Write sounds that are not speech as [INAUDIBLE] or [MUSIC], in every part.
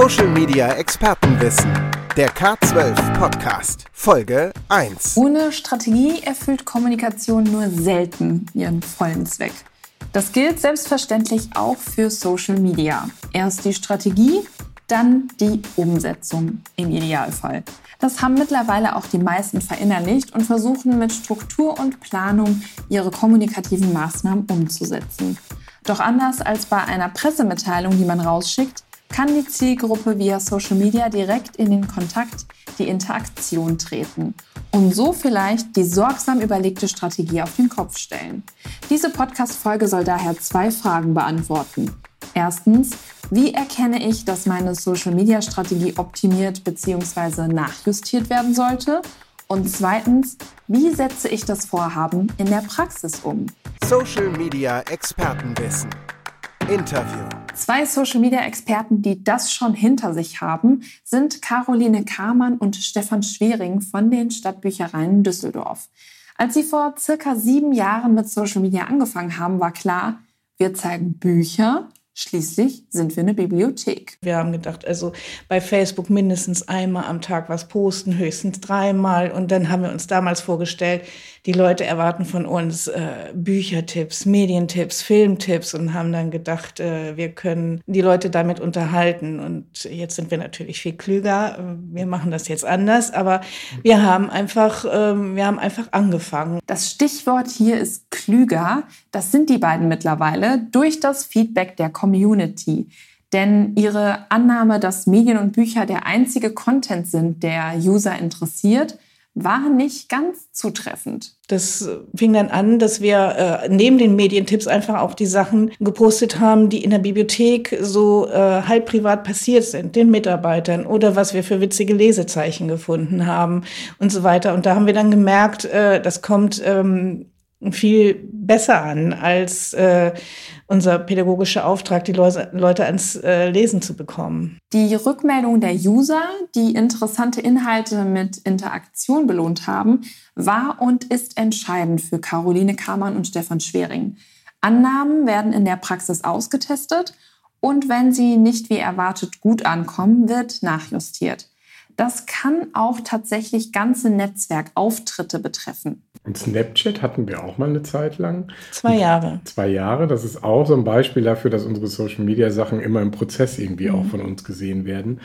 Social Media Expertenwissen. Der K12 Podcast. Folge 1. Ohne Strategie erfüllt Kommunikation nur selten ihren vollen Zweck. Das gilt selbstverständlich auch für Social Media. Erst die Strategie, dann die Umsetzung im Idealfall. Das haben mittlerweile auch die meisten verinnerlicht und versuchen mit Struktur und Planung ihre kommunikativen Maßnahmen umzusetzen. Doch anders als bei einer Pressemitteilung, die man rausschickt, kann die Zielgruppe via Social Media direkt in den Kontakt, die Interaktion treten und so vielleicht die sorgsam überlegte Strategie auf den Kopf stellen. Diese Podcast-Folge soll daher zwei Fragen beantworten. Erstens, wie erkenne ich, dass meine Social-Media-Strategie optimiert bzw. nachjustiert werden sollte? Und zweitens, wie setze ich das Vorhaben in der Praxis um? Social Media Expertenwissen. Interview. Zwei Social Media Experten, die das schon hinter sich haben, sind Caroline Kamann und Stefan Schwering von den Stadtbüchereien Düsseldorf. Als sie vor circa sieben Jahren mit Social Media angefangen haben, war klar, wir zeigen Bücher, Schließlich sind wir eine Bibliothek. Wir haben gedacht, also bei Facebook mindestens einmal am Tag was posten, höchstens dreimal. Und dann haben wir uns damals vorgestellt, die Leute erwarten von uns äh, Büchertipps, Medientipps, Filmtipps und haben dann gedacht, äh, wir können die Leute damit unterhalten. Und jetzt sind wir natürlich viel klüger. Wir machen das jetzt anders, aber wir haben einfach, äh, wir haben einfach angefangen. Das Stichwort hier ist klüger. Das sind die beiden mittlerweile durch das Feedback der Community. Denn ihre Annahme, dass Medien und Bücher der einzige Content sind, der User interessiert, war nicht ganz zutreffend. Das fing dann an, dass wir äh, neben den Medientipps einfach auch die Sachen gepostet haben, die in der Bibliothek so äh, halb privat passiert sind, den Mitarbeitern oder was wir für witzige Lesezeichen gefunden haben und so weiter. Und da haben wir dann gemerkt, äh, das kommt ähm, viel besser an als äh, unser pädagogischer Auftrag, die Leute ans äh, Lesen zu bekommen. Die Rückmeldung der User, die interessante Inhalte mit Interaktion belohnt haben, war und ist entscheidend für Caroline Kamann und Stefan Schwering. Annahmen werden in der Praxis ausgetestet und wenn sie nicht wie erwartet gut ankommen, wird nachjustiert. Das kann auch tatsächlich ganze Netzwerkauftritte betreffen. Und Snapchat hatten wir auch mal eine Zeit lang. Zwei Jahre. Zwei Jahre. Das ist auch so ein Beispiel dafür, dass unsere Social-Media-Sachen immer im Prozess irgendwie mhm. auch von uns gesehen werden.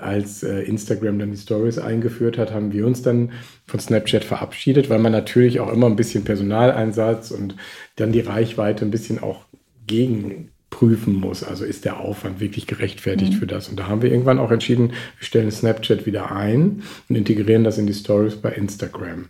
Als äh, Instagram dann die Stories eingeführt hat, haben wir uns dann von Snapchat verabschiedet, weil man natürlich auch immer ein bisschen Personaleinsatz und dann die Reichweite ein bisschen auch gegen prüfen muss. Also ist der Aufwand wirklich gerechtfertigt mhm. für das? Und da haben wir irgendwann auch entschieden, wir stellen Snapchat wieder ein und integrieren das in die Stories bei Instagram.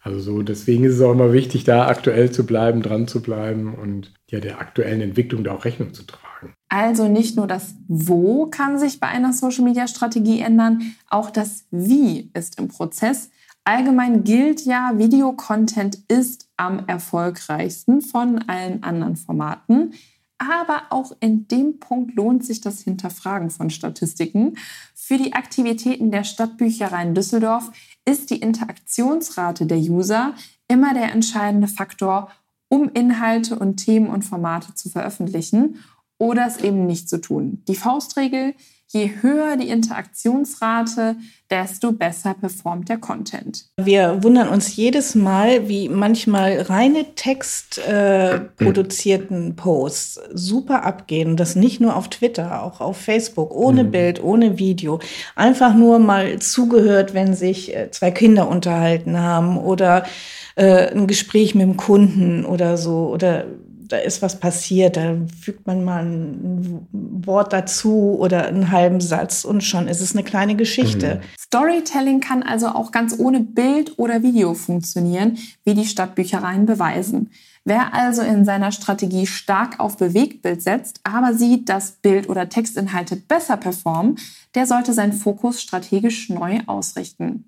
Also so, deswegen ist es auch immer wichtig, da aktuell zu bleiben, dran zu bleiben und ja, der aktuellen Entwicklung da auch Rechnung zu tragen. Also nicht nur das Wo kann sich bei einer Social-Media-Strategie ändern, auch das Wie ist im Prozess. Allgemein gilt ja, Videocontent ist am erfolgreichsten von allen anderen Formaten. Aber auch in dem Punkt lohnt sich das Hinterfragen von Statistiken. Für die Aktivitäten der Stadtbüchereien Düsseldorf ist die Interaktionsrate der User immer der entscheidende Faktor, um Inhalte und Themen und Formate zu veröffentlichen oder es eben nicht zu tun. Die Faustregel, je höher die Interaktionsrate, desto besser performt der Content. Wir wundern uns jedes Mal, wie manchmal reine Text äh, produzierten Posts super abgehen. Das nicht nur auf Twitter, auch auf Facebook, ohne mhm. Bild, ohne Video. Einfach nur mal zugehört, wenn sich äh, zwei Kinder unterhalten haben oder äh, ein Gespräch mit dem Kunden oder so oder da ist was passiert, da fügt man mal ein Wort dazu oder einen halben Satz und schon ist es eine kleine Geschichte. Mhm. Storytelling kann also auch ganz ohne Bild oder Video funktionieren, wie die Stadtbüchereien beweisen. Wer also in seiner Strategie stark auf Bewegtbild setzt, aber sieht, dass Bild- oder Textinhalte besser performen, der sollte seinen Fokus strategisch neu ausrichten.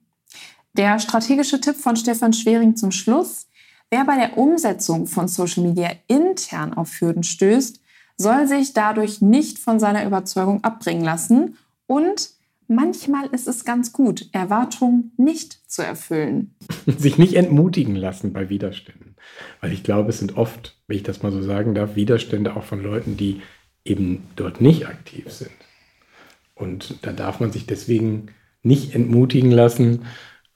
Der strategische Tipp von Stefan Schwering zum Schluss. Wer bei der Umsetzung von Social Media intern auf Hürden stößt, soll sich dadurch nicht von seiner Überzeugung abbringen lassen und manchmal ist es ganz gut, Erwartungen nicht zu erfüllen. [LAUGHS] Sich nicht entmutigen lassen bei Widerständen. Weil ich glaube, es sind oft, wenn ich das mal so sagen darf, Widerstände auch von Leuten, die eben dort nicht aktiv sind. Und da darf man sich deswegen nicht entmutigen lassen,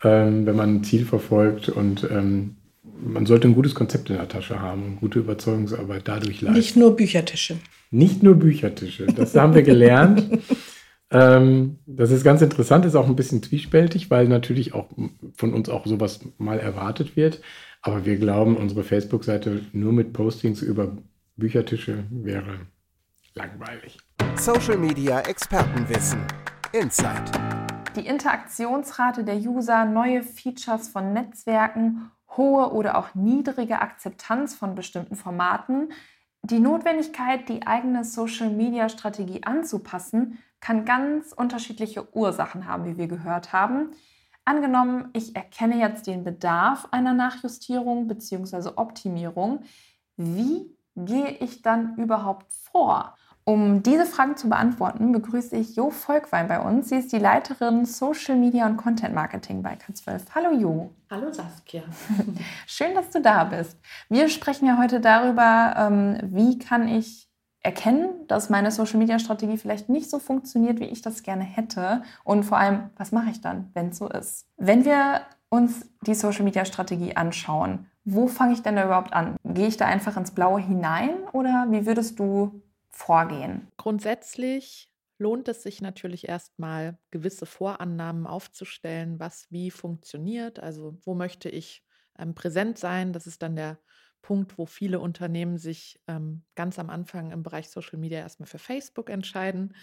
ähm, wenn man ein Ziel verfolgt und ähm, man sollte ein gutes Konzept in der Tasche haben und gute Überzeugungsarbeit dadurch leisten. Nicht nur Büchertische. Nicht nur Büchertische, das haben wir gelernt. [LAUGHS] ähm, das ist ganz interessant, ist auch ein bisschen zwiespältig, weil natürlich auch von uns auch sowas mal erwartet wird. Aber wir glauben, unsere Facebook-Seite nur mit Postings über Büchertische wäre langweilig. Social Media Expertenwissen. Insight. Die Interaktionsrate der User, neue Features von Netzwerken, hohe oder auch niedrige Akzeptanz von bestimmten Formaten, die Notwendigkeit, die eigene Social-Media-Strategie anzupassen, kann ganz unterschiedliche Ursachen haben, wie wir gehört haben. Angenommen, ich erkenne jetzt den Bedarf einer Nachjustierung bzw. Optimierung. Wie gehe ich dann überhaupt vor? Um diese Fragen zu beantworten, begrüße ich Jo Volkwein bei uns. Sie ist die Leiterin Social Media und Content Marketing bei K12. Hallo Jo. Hallo Saskia. [LAUGHS] Schön, dass du da bist. Wir sprechen ja heute darüber, ähm, wie kann ich erkennen, dass meine Social Media Strategie vielleicht nicht so funktioniert, wie ich das gerne hätte. Und vor allem, was mache ich dann, wenn es so ist? Wenn wir uns die Social Media Strategie anschauen, wo fange ich denn da überhaupt an? Gehe ich da einfach ins Blaue hinein oder wie würdest du vorgehen? Grundsätzlich lohnt es sich natürlich erstmal, gewisse Vorannahmen aufzustellen, was wie funktioniert. Also wo möchte ich ähm, präsent sein? Das ist dann der Punkt, wo viele Unternehmen sich ähm, ganz am Anfang im Bereich Social Media erstmal für Facebook entscheiden,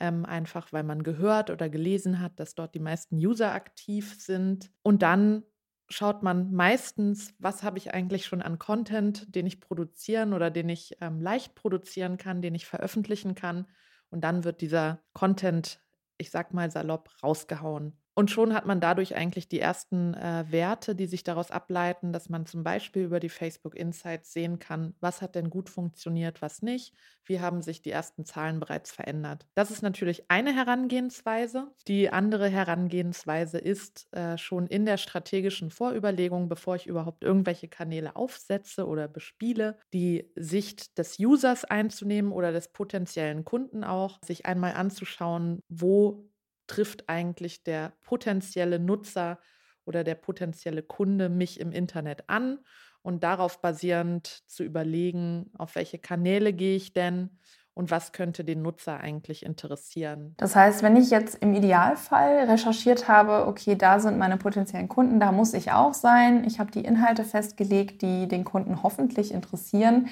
ähm, einfach weil man gehört oder gelesen hat, dass dort die meisten User aktiv sind. Und dann schaut man meistens, was habe ich eigentlich schon an Content, den ich produzieren oder den ich ähm, leicht produzieren kann, den ich veröffentlichen kann. Und dann wird dieser Content, ich sag mal salopp, rausgehauen. Und schon hat man dadurch eigentlich die ersten äh, Werte, die sich daraus ableiten, dass man zum Beispiel über die Facebook Insights sehen kann, was hat denn gut funktioniert, was nicht, wie haben sich die ersten Zahlen bereits verändert. Das ist natürlich eine Herangehensweise. Die andere Herangehensweise ist äh, schon in der strategischen Vorüberlegung, bevor ich überhaupt irgendwelche Kanäle aufsetze oder bespiele, die Sicht des Users einzunehmen oder des potenziellen Kunden auch, sich einmal anzuschauen, wo trifft eigentlich der potenzielle Nutzer oder der potenzielle Kunde mich im Internet an und darauf basierend zu überlegen, auf welche Kanäle gehe ich denn und was könnte den Nutzer eigentlich interessieren. Das heißt, wenn ich jetzt im Idealfall recherchiert habe, okay, da sind meine potenziellen Kunden, da muss ich auch sein, ich habe die Inhalte festgelegt, die den Kunden hoffentlich interessieren,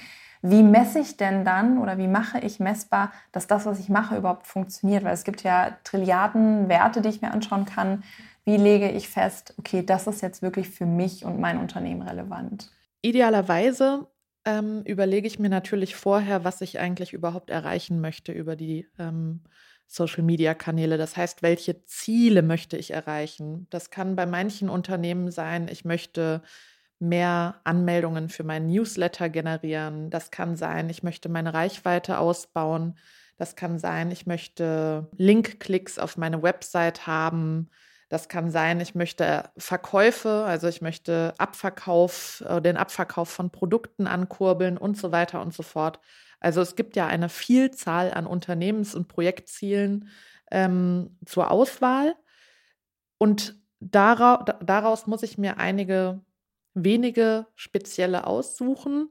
wie messe ich denn dann oder wie mache ich messbar, dass das, was ich mache, überhaupt funktioniert? Weil es gibt ja Trilliarden Werte, die ich mir anschauen kann. Wie lege ich fest, okay, das ist jetzt wirklich für mich und mein Unternehmen relevant? Idealerweise ähm, überlege ich mir natürlich vorher, was ich eigentlich überhaupt erreichen möchte über die ähm, Social-Media-Kanäle. Das heißt, welche Ziele möchte ich erreichen? Das kann bei manchen Unternehmen sein, ich möchte mehr Anmeldungen für meinen Newsletter generieren. Das kann sein, ich möchte meine Reichweite ausbauen. Das kann sein, ich möchte Link-Klicks auf meine Website haben. Das kann sein, ich möchte Verkäufe, also ich möchte Abverkauf, äh, den Abverkauf von Produkten ankurbeln und so weiter und so fort. Also es gibt ja eine Vielzahl an Unternehmens- und Projektzielen ähm, zur Auswahl. Und daraus, daraus muss ich mir einige wenige spezielle aussuchen,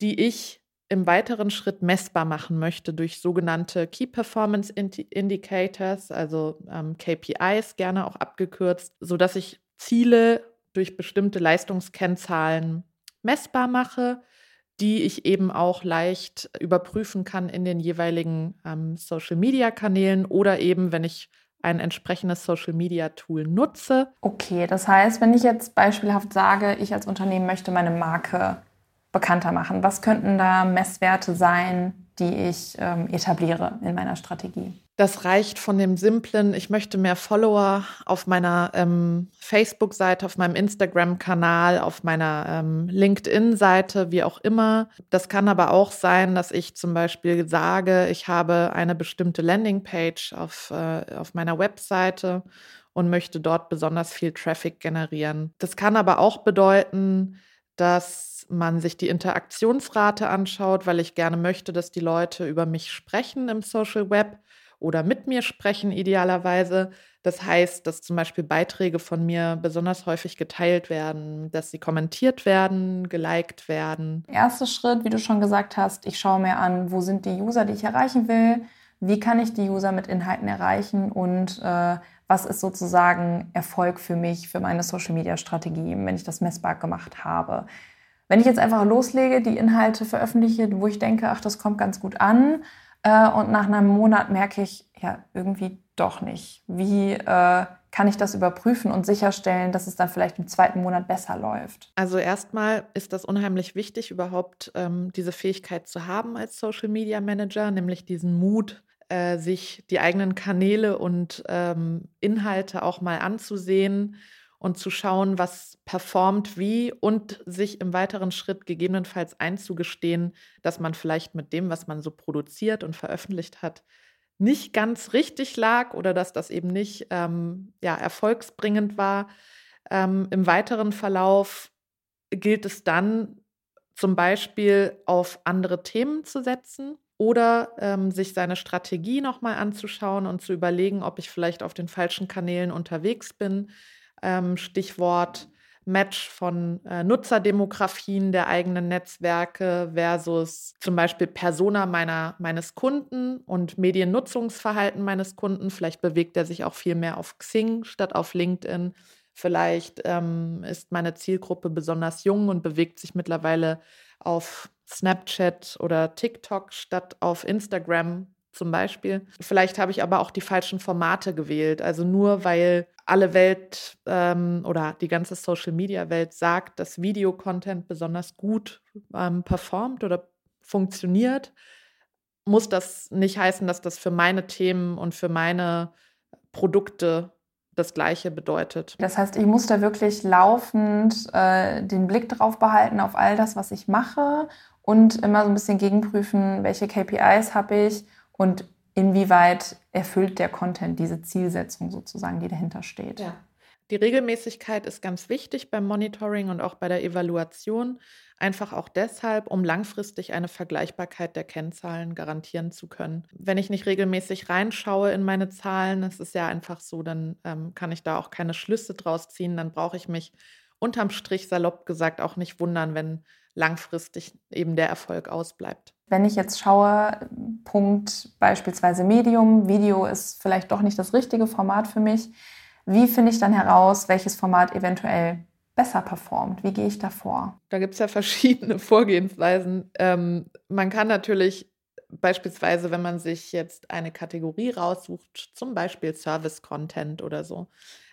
die ich im weiteren Schritt messbar machen möchte durch sogenannte Key Performance Indicators, also ähm, KPIs gerne auch abgekürzt, sodass ich Ziele durch bestimmte Leistungskennzahlen messbar mache, die ich eben auch leicht überprüfen kann in den jeweiligen ähm, Social-Media-Kanälen oder eben, wenn ich ein entsprechendes Social-Media-Tool nutze. Okay, das heißt, wenn ich jetzt beispielhaft sage, ich als Unternehmen möchte meine Marke bekannter machen, was könnten da Messwerte sein, die ich ähm, etabliere in meiner Strategie? Das reicht von dem simplen, ich möchte mehr Follower auf meiner ähm, Facebook-Seite, auf meinem Instagram-Kanal, auf meiner ähm, LinkedIn-Seite, wie auch immer. Das kann aber auch sein, dass ich zum Beispiel sage, ich habe eine bestimmte Landingpage auf, äh, auf meiner Webseite und möchte dort besonders viel Traffic generieren. Das kann aber auch bedeuten, dass man sich die Interaktionsrate anschaut, weil ich gerne möchte, dass die Leute über mich sprechen im Social Web oder mit mir sprechen idealerweise. Das heißt, dass zum Beispiel Beiträge von mir besonders häufig geteilt werden, dass sie kommentiert werden, geliked werden. Erster Schritt, wie du schon gesagt hast, ich schaue mir an, wo sind die User, die ich erreichen will, wie kann ich die User mit Inhalten erreichen und äh, was ist sozusagen Erfolg für mich, für meine Social-Media-Strategie, wenn ich das messbar gemacht habe. Wenn ich jetzt einfach loslege, die Inhalte veröffentliche, wo ich denke, ach, das kommt ganz gut an, äh, und nach einem Monat merke ich, ja, irgendwie doch nicht. Wie äh, kann ich das überprüfen und sicherstellen, dass es dann vielleicht im zweiten Monat besser läuft? Also erstmal ist das unheimlich wichtig, überhaupt ähm, diese Fähigkeit zu haben als Social Media Manager, nämlich diesen Mut, äh, sich die eigenen Kanäle und ähm, Inhalte auch mal anzusehen und zu schauen, was performt wie und sich im weiteren Schritt gegebenenfalls einzugestehen, dass man vielleicht mit dem, was man so produziert und veröffentlicht hat, nicht ganz richtig lag oder dass das eben nicht ähm, ja, erfolgsbringend war. Ähm, Im weiteren Verlauf gilt es dann zum Beispiel auf andere Themen zu setzen oder ähm, sich seine Strategie nochmal anzuschauen und zu überlegen, ob ich vielleicht auf den falschen Kanälen unterwegs bin ähm, Stichwort Match von äh, Nutzerdemografien der eigenen Netzwerke versus zum Beispiel Persona meiner, meines Kunden und Mediennutzungsverhalten meines Kunden. Vielleicht bewegt er sich auch viel mehr auf Xing statt auf LinkedIn. Vielleicht ähm, ist meine Zielgruppe besonders jung und bewegt sich mittlerweile auf Snapchat oder TikTok statt auf Instagram zum Beispiel. Vielleicht habe ich aber auch die falschen Formate gewählt. Also nur weil alle Welt ähm, oder die ganze Social-Media-Welt sagt, dass Videocontent besonders gut ähm, performt oder funktioniert, muss das nicht heißen, dass das für meine Themen und für meine Produkte das Gleiche bedeutet. Das heißt, ich muss da wirklich laufend äh, den Blick drauf behalten auf all das, was ich mache und immer so ein bisschen gegenprüfen, welche KPIs habe ich und inwieweit erfüllt der Content diese Zielsetzung sozusagen, die dahinter steht. Ja. Die Regelmäßigkeit ist ganz wichtig beim Monitoring und auch bei der Evaluation. Einfach auch deshalb, um langfristig eine Vergleichbarkeit der Kennzahlen garantieren zu können. Wenn ich nicht regelmäßig reinschaue in meine Zahlen, es ist ja einfach so, dann ähm, kann ich da auch keine Schlüsse draus ziehen. Dann brauche ich mich unterm Strich salopp gesagt auch nicht wundern, wenn langfristig eben der Erfolg ausbleibt. Wenn ich jetzt schaue, Punkt beispielsweise Medium, Video ist vielleicht doch nicht das richtige Format für mich. Wie finde ich dann heraus, welches Format eventuell besser performt? Wie gehe ich da vor? Da gibt es ja verschiedene [LAUGHS] Vorgehensweisen. Ähm, man kann natürlich beispielsweise, wenn man sich jetzt eine Kategorie raussucht, zum Beispiel Service Content oder so,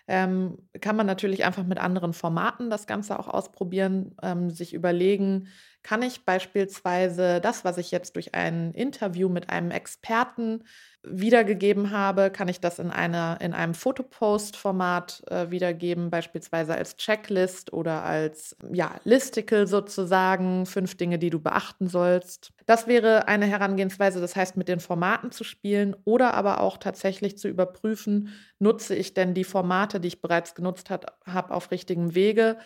ähm, kann man natürlich einfach mit anderen Formaten das Ganze auch ausprobieren, ähm, sich überlegen, kann ich beispielsweise das, was ich jetzt durch ein Interview mit einem Experten wiedergegeben habe, kann ich das in, einer, in einem Fotopost-Format äh, wiedergeben, beispielsweise als Checklist oder als ja, Listicle sozusagen, fünf Dinge, die du beachten sollst. Das wäre eine Herangehensweise, das heißt, mit den Formaten zu spielen oder aber auch tatsächlich zu überprüfen, nutze ich denn die Formate, die ich bereits genutzt habe, auf richtigem Wege.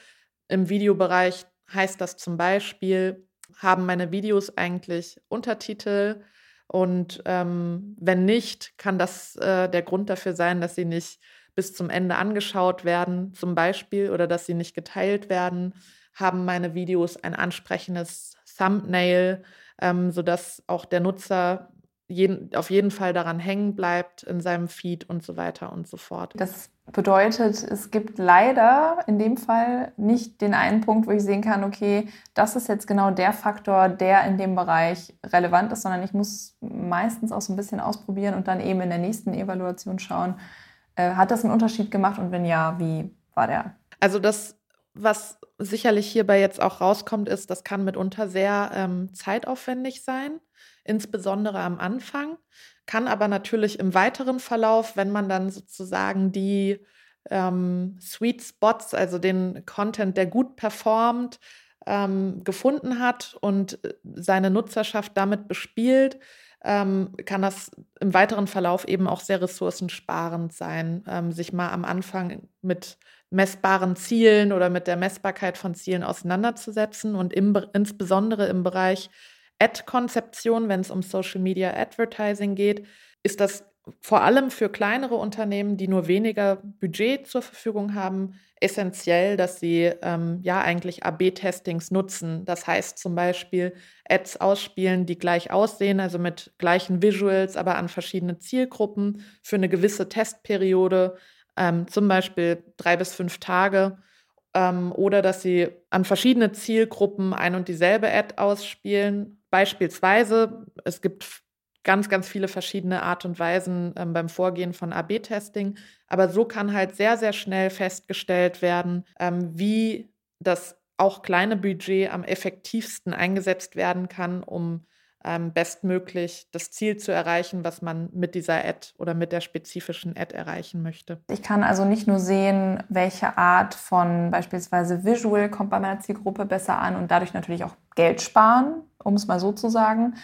Im Videobereich heißt das zum Beispiel, haben meine Videos eigentlich Untertitel? Und ähm, wenn nicht, kann das äh, der Grund dafür sein, dass sie nicht bis zum Ende angeschaut werden, zum Beispiel, oder dass sie nicht geteilt werden. Haben meine Videos ein ansprechendes Thumbnail, ähm, sodass auch der Nutzer jeden, auf jeden Fall daran hängen bleibt in seinem Feed und so weiter und so fort. Das bedeutet, es gibt leider in dem Fall nicht den einen Punkt, wo ich sehen kann, okay, das ist jetzt genau der Faktor, der in dem Bereich relevant ist, sondern ich muss meistens auch so ein bisschen ausprobieren und dann eben in der nächsten Evaluation schauen, äh, hat das einen Unterschied gemacht und wenn ja, wie war der? Also das, was sicherlich hierbei jetzt auch rauskommt, ist, das kann mitunter sehr ähm, zeitaufwendig sein insbesondere am Anfang, kann aber natürlich im weiteren Verlauf, wenn man dann sozusagen die ähm, Sweet Spots, also den Content, der gut performt, ähm, gefunden hat und äh, seine Nutzerschaft damit bespielt, ähm, kann das im weiteren Verlauf eben auch sehr ressourcensparend sein, ähm, sich mal am Anfang mit messbaren Zielen oder mit der Messbarkeit von Zielen auseinanderzusetzen und im, insbesondere im Bereich Ad-Konzeption, wenn es um Social Media Advertising geht, ist das vor allem für kleinere Unternehmen, die nur weniger Budget zur Verfügung haben, essentiell, dass sie ähm, ja eigentlich AB-Testings nutzen. Das heißt zum Beispiel Ads ausspielen, die gleich aussehen, also mit gleichen Visuals, aber an verschiedene Zielgruppen für eine gewisse Testperiode, ähm, zum Beispiel drei bis fünf Tage. Ähm, oder dass sie an verschiedene Zielgruppen ein und dieselbe Ad ausspielen. Beispielsweise, es gibt ganz, ganz viele verschiedene Art und Weisen ähm, beim Vorgehen von AB-Testing. Aber so kann halt sehr, sehr schnell festgestellt werden, ähm, wie das auch kleine Budget am effektivsten eingesetzt werden kann, um ähm, bestmöglich das Ziel zu erreichen, was man mit dieser Ad oder mit der spezifischen Ad erreichen möchte. Ich kann also nicht nur sehen, welche Art von beispielsweise Visual kommt bei meiner Zielgruppe besser an und dadurch natürlich auch Geld sparen, um es mal so zu sagen,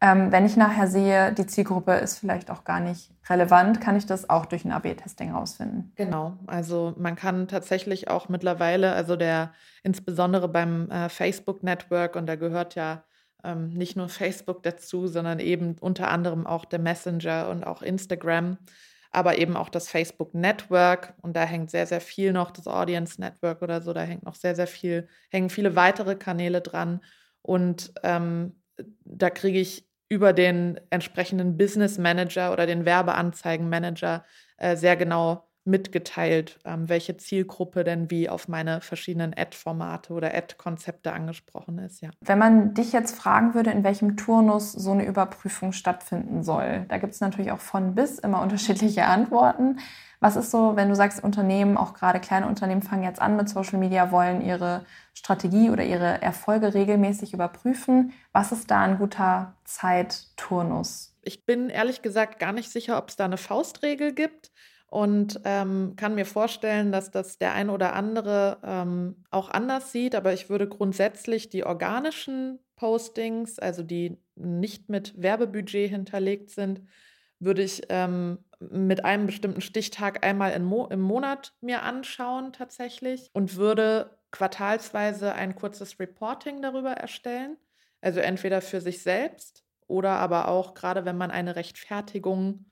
ähm, wenn ich nachher sehe, die Zielgruppe ist vielleicht auch gar nicht relevant, kann ich das auch durch ein AB-Testing rausfinden. Genau, also man kann tatsächlich auch mittlerweile, also der insbesondere beim äh, Facebook-Network, und da gehört ja ähm, nicht nur Facebook dazu, sondern eben unter anderem auch der Messenger und auch Instagram, aber eben auch das Facebook Network und da hängt sehr, sehr viel noch, das Audience Network oder so, da hängt noch sehr, sehr viel, hängen viele weitere Kanäle dran. Und ähm, da kriege ich über den entsprechenden Business Manager oder den Werbeanzeigenmanager äh, sehr genau mitgeteilt, ähm, welche Zielgruppe denn wie auf meine verschiedenen Ad-Formate oder Ad-Konzepte angesprochen ist. Ja. Wenn man dich jetzt fragen würde, in welchem Turnus so eine Überprüfung stattfinden soll, da gibt es natürlich auch von bis immer [LAUGHS] unterschiedliche Antworten. Was ist so, wenn du sagst, Unternehmen, auch gerade kleine Unternehmen fangen jetzt an mit Social Media, wollen ihre Strategie oder ihre Erfolge regelmäßig überprüfen? Was ist da ein guter Zeitturnus? Ich bin ehrlich gesagt gar nicht sicher, ob es da eine Faustregel gibt und ähm, kann mir vorstellen, dass das der ein oder andere ähm, auch anders sieht. Aber ich würde grundsätzlich die organischen Postings, also die nicht mit Werbebudget hinterlegt sind, würde ich ähm, mit einem bestimmten Stichtag einmal Mo im Monat mir anschauen tatsächlich und würde quartalsweise ein kurzes Reporting darüber erstellen. Also entweder für sich selbst oder aber auch gerade wenn man eine Rechtfertigung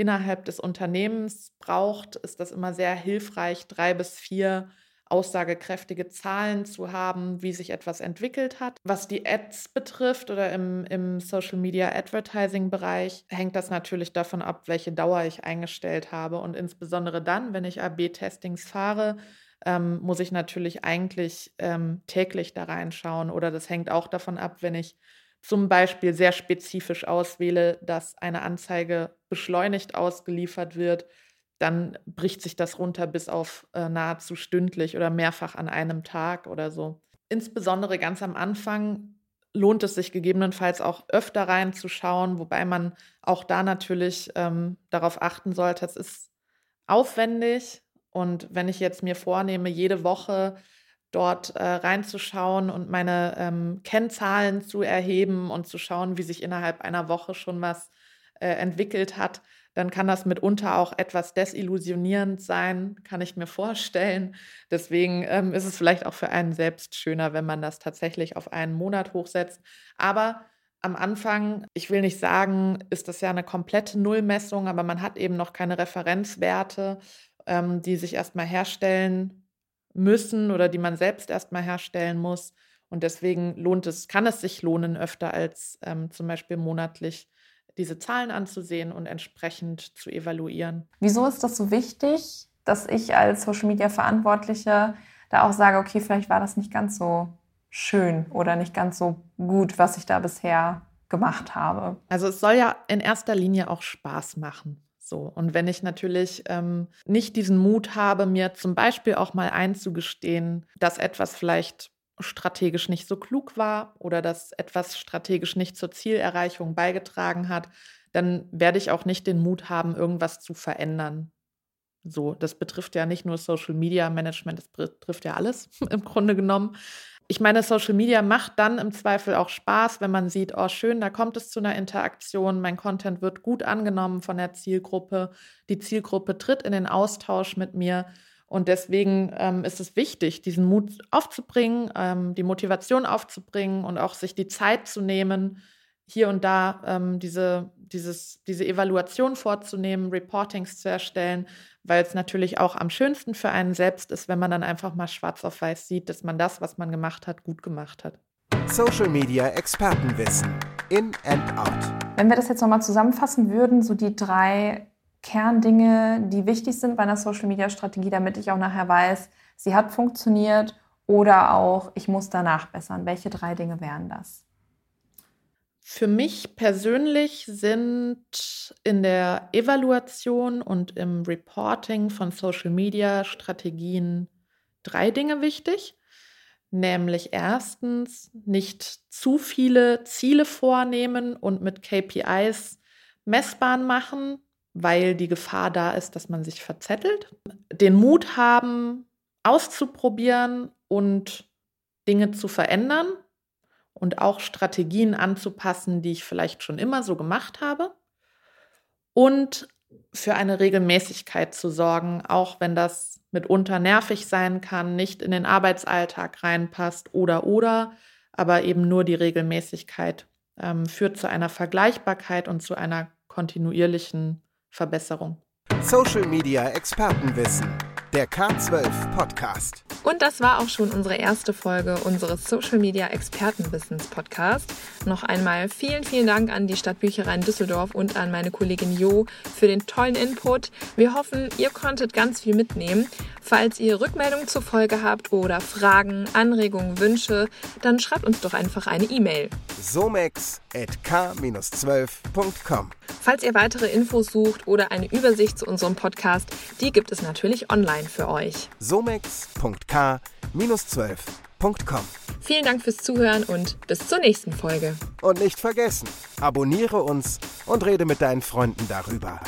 innerhalb des Unternehmens braucht, ist das immer sehr hilfreich, drei bis vier aussagekräftige Zahlen zu haben, wie sich etwas entwickelt hat. Was die Ads betrifft oder im, im Social Media Advertising Bereich, hängt das natürlich davon ab, welche Dauer ich eingestellt habe. Und insbesondere dann, wenn ich AB-Testings fahre, ähm, muss ich natürlich eigentlich ähm, täglich da reinschauen. Oder das hängt auch davon ab, wenn ich zum Beispiel sehr spezifisch auswähle, dass eine Anzeige beschleunigt ausgeliefert wird dann bricht sich das runter bis auf äh, nahezu stündlich oder mehrfach an einem Tag oder so. Insbesondere ganz am Anfang lohnt es sich gegebenenfalls auch öfter reinzuschauen, wobei man auch da natürlich ähm, darauf achten sollte, es ist aufwendig und wenn ich jetzt mir vornehme, jede Woche dort äh, reinzuschauen und meine ähm, Kennzahlen zu erheben und zu schauen, wie sich innerhalb einer Woche schon was äh, entwickelt hat, dann kann das mitunter auch etwas desillusionierend sein, kann ich mir vorstellen. Deswegen ähm, ist es vielleicht auch für einen selbst schöner, wenn man das tatsächlich auf einen Monat hochsetzt. Aber am Anfang, ich will nicht sagen, ist das ja eine komplette Nullmessung, aber man hat eben noch keine Referenzwerte, ähm, die sich erstmal herstellen müssen oder die man selbst erstmal herstellen muss. Und deswegen lohnt es, kann es sich lohnen, öfter als ähm, zum Beispiel monatlich diese Zahlen anzusehen und entsprechend zu evaluieren. Wieso ist das so wichtig, dass ich als Social Media Verantwortliche da auch sage, okay, vielleicht war das nicht ganz so schön oder nicht ganz so gut, was ich da bisher gemacht habe? Also es soll ja in erster Linie auch Spaß machen. So. Und wenn ich natürlich ähm, nicht diesen Mut habe, mir zum Beispiel auch mal einzugestehen, dass etwas vielleicht strategisch nicht so klug war oder dass etwas strategisch nicht zur Zielerreichung beigetragen hat, dann werde ich auch nicht den Mut haben, irgendwas zu verändern. So, das betrifft ja nicht nur Social Media Management, das betrifft ja alles [LAUGHS] im Grunde genommen. Ich meine, Social Media macht dann im Zweifel auch Spaß, wenn man sieht, oh schön, da kommt es zu einer Interaktion, mein Content wird gut angenommen von der Zielgruppe, die Zielgruppe tritt in den Austausch mit mir und deswegen ähm, ist es wichtig, diesen Mut aufzubringen, ähm, die Motivation aufzubringen und auch sich die Zeit zu nehmen, hier und da ähm, diese, dieses, diese Evaluation vorzunehmen, Reportings zu erstellen, weil es natürlich auch am schönsten für einen selbst ist, wenn man dann einfach mal schwarz auf weiß sieht, dass man das, was man gemacht hat, gut gemacht hat. Social Media Expertenwissen in and out. Wenn wir das jetzt nochmal zusammenfassen würden, so die drei Kerndinge, die wichtig sind bei einer Social Media Strategie, damit ich auch nachher weiß, sie hat funktioniert oder auch ich muss danach bessern. Welche drei Dinge wären das? Für mich persönlich sind in der Evaluation und im Reporting von Social Media Strategien drei Dinge wichtig. Nämlich erstens nicht zu viele Ziele vornehmen und mit KPIs messbar machen, weil die Gefahr da ist, dass man sich verzettelt. Den Mut haben, auszuprobieren und Dinge zu verändern und auch Strategien anzupassen, die ich vielleicht schon immer so gemacht habe. Und für eine Regelmäßigkeit zu sorgen, auch wenn das mitunter nervig sein kann, nicht in den Arbeitsalltag reinpasst oder oder, aber eben nur die Regelmäßigkeit ähm, führt zu einer Vergleichbarkeit und zu einer kontinuierlichen Verbesserung. Social Media Expertenwissen, der K12 Podcast. Und das war auch schon unsere erste Folge unseres Social Media Expertenwissens Podcast. Noch einmal vielen, vielen Dank an die Stadtbücherei in Düsseldorf und an meine Kollegin Jo für den tollen Input. Wir hoffen, ihr konntet ganz viel mitnehmen. Falls ihr Rückmeldungen zur Folge habt oder Fragen, Anregungen, Wünsche, dann schreibt uns doch einfach eine E-Mail. somex.k-12.com Falls ihr weitere Infos sucht oder eine Übersicht zu unserem Podcast, die gibt es natürlich online für euch. somex.k-12.com Vielen Dank fürs Zuhören und bis zur nächsten Folge. Und nicht vergessen, abonniere uns und rede mit deinen Freunden darüber.